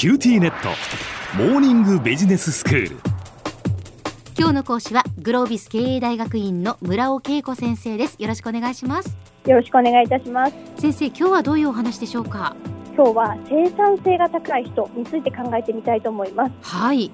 QTnet。モーニングビジネススクール。今日の講師はグロービス経営大学院の村尾佳子先生です。よろしくお願いします。よろしくお願いいたします。先生今日はどういうお話でしょうか？今日は生産性が高い人について考えてみたいと思います。はい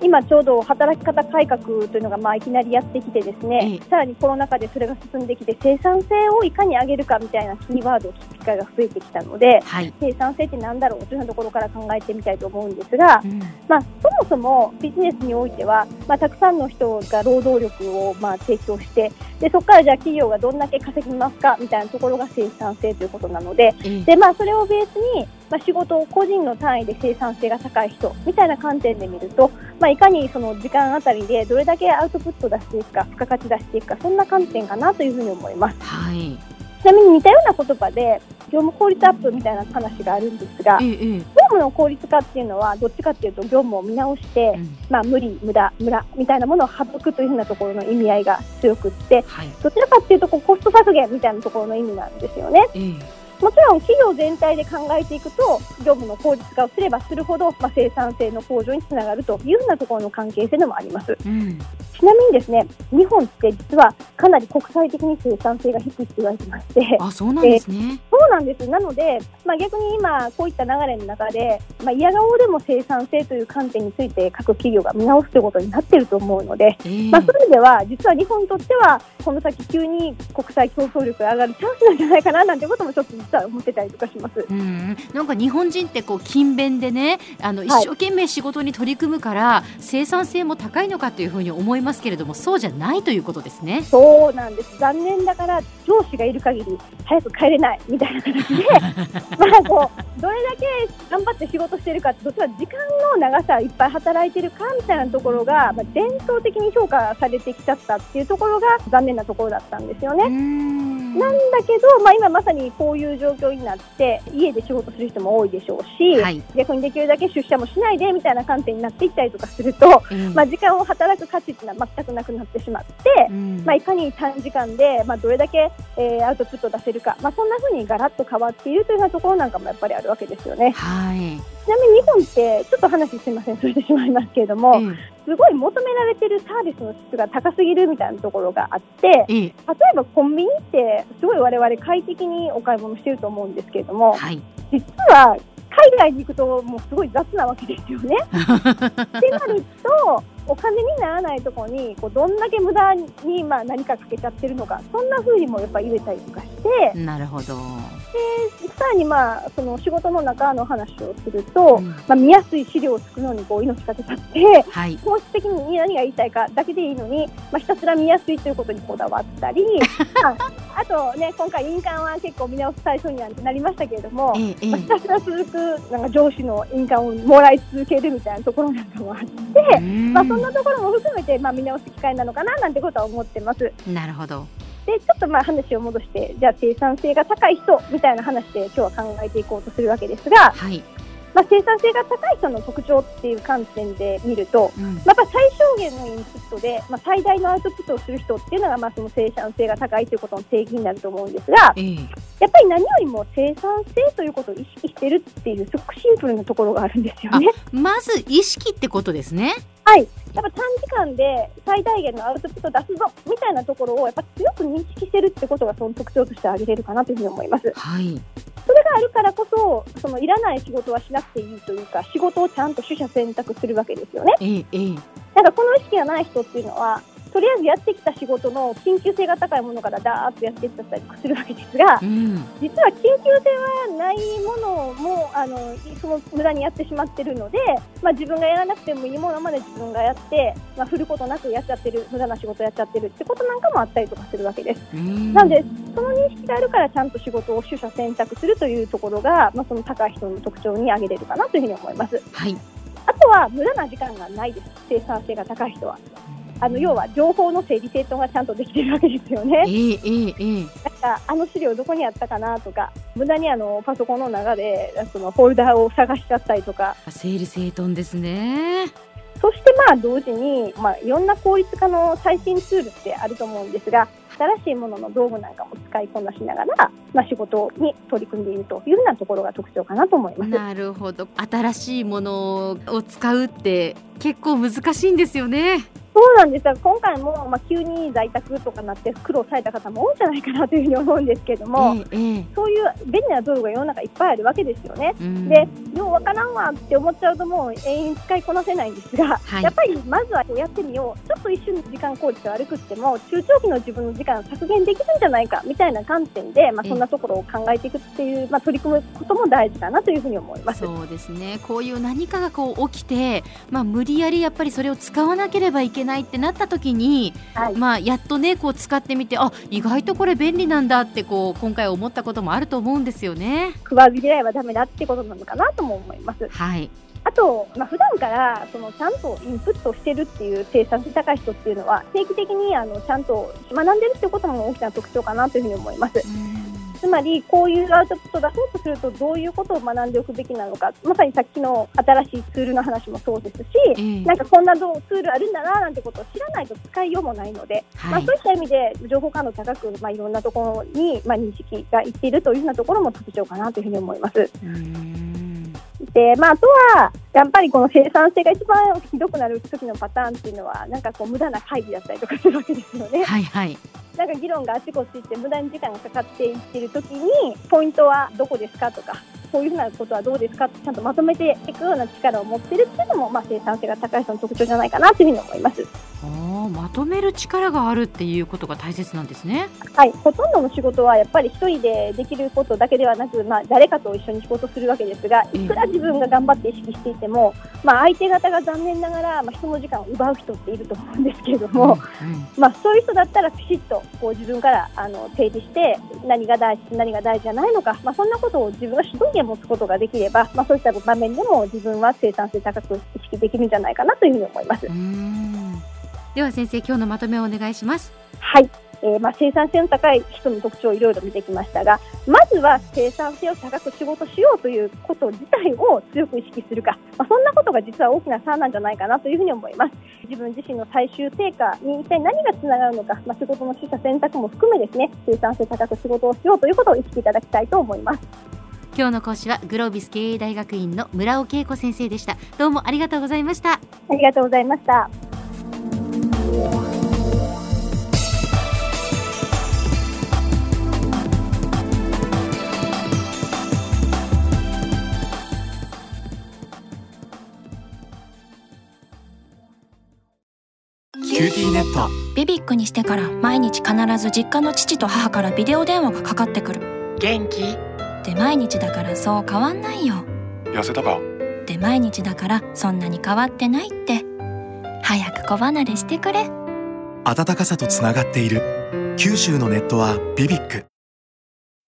今ちょうど働き方改革というのがまあいきなりやってきてですね、ええ。さらにコロナ禍でそれが進んできて生産性をいかに上げるかみたいなキーワードを聞く機会が増えてきたのではい、生産性って何だろうというようなところから考えてみたいと思うんですが、うん。まあ、そもそもビジネスにおいては、まあ、たくさんの人が労働力をまあ提供してでそこからじゃあ企業がどんだけ稼ぎますかみたいなところが生産性ということなのでええ。で、まあ、それをベースに、まあ、仕事を個人の単位で生産性が高い人みたいな観点で見ると、まあ、いかにその時間あたりでどれだけアウトプット出していくか付加価値出していくかそんな観点かなというふうに思います。はい。ちなみに似たような言葉で業務効率アップみたいな話があるんですがえええ業務の効率化っていうのはどっちかっていうと業務を見直して、うん。まあ、無理、無駄、無駄みたいなものを省くというふうなところの意味合いが強くってはい。どちらかっていうとこうコスト削減みたいなところの意味なんですよね。ええもちろん企業全体で考えていくと業務の効率化をすればするほど、まあ、生産性の向上につながるというようなところの関係性でもあります。うんちなみにですね日本って実はかなり国際的に生産性が低いって言われてましてあそうなんですね、そうなんです。なので、まあ、逆に今、こういった流れの中で、まあ、嫌顔でも生産性という観点について各企業が見直すということになっていると思うので、ええ。まあ、そういう意味では、実は日本にとっては、この先、急に国際競争力が上がるチャンスなんじゃないかななんてことも、ちょっと実は思ってたりとかします。うん、なんか日本人ってこう勤勉でねあの一はい。生懸命仕事に取り組むから、生産性も高いのかというふうに思いますけれどもそうじゃないということですね。そうなんです。残念ながら、上司がいる限り、早く帰れないみたいな形で、まあこう、どれだけ頑張って仕事してるかって、どちら時間の長さ、いっぱい働いてるかみたいなところが、まあ、伝統的に評価されてきちゃったっていうところが残念なところだったんですよね。うんなんだけど、まあ、今まさにこういう状況になって、家で仕事する人も多いでしょうし、はい、逆にできるだけ出社もしないでみたいな観点になっていったりとかすると、ええまあ、時間を働く価値っていうのは全くなくなってしまって、うん。まあ、いかに短時間で、まあ、どれだけ、えーアウトプット出せるか、まあ、そんな風にガラッと変わっているというようなところなんかもやっぱりあるわけですよね。はい、ちなみに日本って、ちょっと話すみません、それてしまいますけれども、えすごい求められてるサービスの質が高すぎるみたいなところがあって、例えばコンビニって、すごい我々快適にお買い物してると思うんですけれども、はい、実は海外に行くと、もうすごい雑なわけですよね。ってなると、お金にならないところにこうどんだけ無駄にまあ何かかけちゃってるのか、そんな風にもやっぱり言えたりとかして、なるほど。さらにまあその仕事の中の話をすると、うんまあ、見やすい資料を作るのにこう命かけたって、はい、本質的に何が言いたいかだけでいいのに、まあ、ひたすら見やすいということにこだわったり、ま あ、あとね、今回、印鑑は結構見直す対象になりましたけれども、えええまあひたすら続くなんか上司の印鑑をもらい続けるみたいなところなんかもあって、まあ、そんなところも含めて、まあ、見直す機会なのかななんてことは思ってます。なるほど。で、ちょっとまあ話を戻して、じゃあ生産性が高い人みたいな話で今日は考えていこうとするわけですが、はい、まあ、生産性が高い人の特徴っていう観点で見ると、うん、やっぱ最小限のインプットで、まあ、最大のアウトプットをする人っていうのが、まあ、その生産性が高いということの定義になると思うんですが、ええやっぱり何よりも生産性ということを意識してるっていう、すごくシンプルなところがあるんですよね。まず意識ってことですね。はい。やっぱ短時間で最大限のアウトプットを出すぞみたいなところをやっぱ強く認識してるってことがその特徴として挙げれるかなというふうに思います。はい、それがあるからこそ、そのいらない仕事はしなくていいというか、仕事をちゃんと取捨選択するわけですよね。ええええなんかこの意識がない人っていうのは、とりあえずやってきた仕事の緊急性が高いものからダーッとやっていっちゃったりするわけですが、うん、実は緊急性はないものもあのその無駄にやってしまってるので、まあ、自分がやらなくてもいいものまで自分がやって、まあ、振ることなくやっちゃってる無駄な仕事やっちゃってるってことなんかもあったりとかするわけです。うんなんでその認識があるからちゃんと仕事を取捨選択するというところが、まあ、その高い人の特徴に挙げれるかなというふうに思います。はい、あとは無駄な時間がないです、生産性が高い人は。あの要は情報の整理整頓がちゃんとできてるわけですよね。ええええええなんかあの資料どこにあったかなとか、無駄にあのパソコンの中でそのフォルダを探しちゃったりとか、整理整頓ですね。そしてまあ同時に、まあ、いろんな効率化の最新ツールってあると思うんですが、新しいものの道具なんかも使使いこなしながら、まあ、仕事に取り組んでいるというようなところが特徴かなと思います。なるほど。新しいものを使うって結構難しいんですよね。そうなんです。よ今回も、まあ、急に在宅とかなって苦労された方も多いんじゃないかなというふうに思うんですけども、ええええ。そういう便利な道具が世の中いっぱいあるわけですよね。うん。で、ようわからんわって思っちゃうともう永遠に使いこなせないんですが、はい。やっぱりまずはやってみよう、ちょっと一瞬時間効率が悪くっても、中長期の自分の時間を削減できるんじゃないかみたいな観点で、まあ、ええ。そんなところを考えていくっていう、まあ、取り組むことも大事かなというふうに思います。そうですねこういう何かがこう起きて、まあ、無理やりやっぱりそれを使わなければいけないってなった時に、はいまあ、やっとねこう使ってみてあ意外とこれ便利なんだってこう今回思ったこともあると思うんですよね。食わず嫌いはダメだってことなのかなとも思います。はい、あと、まあ、普段からそのちゃんとインプットしてるっていう生産性高い人っていうのは定期的にあのちゃんと学んでるっていうことも大きな特徴かなというふうに思います。つまりこういうアウトプットを出そうとするとどういうことを学んでおくべきなのかまさにさっきの新しいツールの話もそうですし、ええなんかこんなどうツールあるんだななんてことを知らないと使いようもないので、まあ、はいそういった意味で情報感度高く、まあ、いろんなところに、まあ、認識がいっているというようなところも特徴かなというふうに思います。うんで、まあ、あとは、やっぱりこの生産性が一番ひどくなる時のパターンっていうのは、なんかこう無駄な会議だったりとかするわけですよね。はいはいなんか議論があちこち行って無駄に時間がかかっていってる時に、ポイントはどこですかとか、こういうふうなことはどうですかってちゃんとまとめていくような力を持ってるっていうのも、まあ、生産性が高い人の特徴じゃないかなというふうに思います。まとめる力があるっていうことが大切なんですね。はい、ほとんどの仕事はやっぱり一人でできることだけではなく、まあ、誰かと一緒に仕事するわけですが、いくら自分が頑張って意識していても、まあ、相手方が残念ながら、まあ、人の時間を奪う人っていると思うんですけれども、うんまあ、そういう人だったらきちっとこう自分からあの提示して何が大事何が大事じゃないのか、まあ、そんなことを自分が主導権を持つことができれば、まあ、そういった場面でも自分は生産性高く意識できるんじゃないかなというふうに思いますう。んでは先生今日のまとめをお願いします。はい、えーまあ、生産性の高い人の特徴をいろいろ見てきましたがまずは生産性を高く仕事しようということ自体を強く意識するか、まあ、そんなことが実は大きな差なんじゃないかなというふうに思います自分自身の最終成果に一体何がつながるのか、まあ、仕事の取捨選択も含めですね生産性高く仕事をしようということを意識いただきたいと思います今日の講師はグロービス経営大学院の村尾恵子先生でした。どうもありがとうございました。ありがとうございましたキューティーネット。ビビックにしてから毎日必ず実家の父と母からビデオ電話がかかってくる。元気？で毎日だからそう変わんないよ。痩せたか？で毎日だからそんなに変わってないって早く子離れしてくれ。温かさとつながっている。九州のネットはビビック。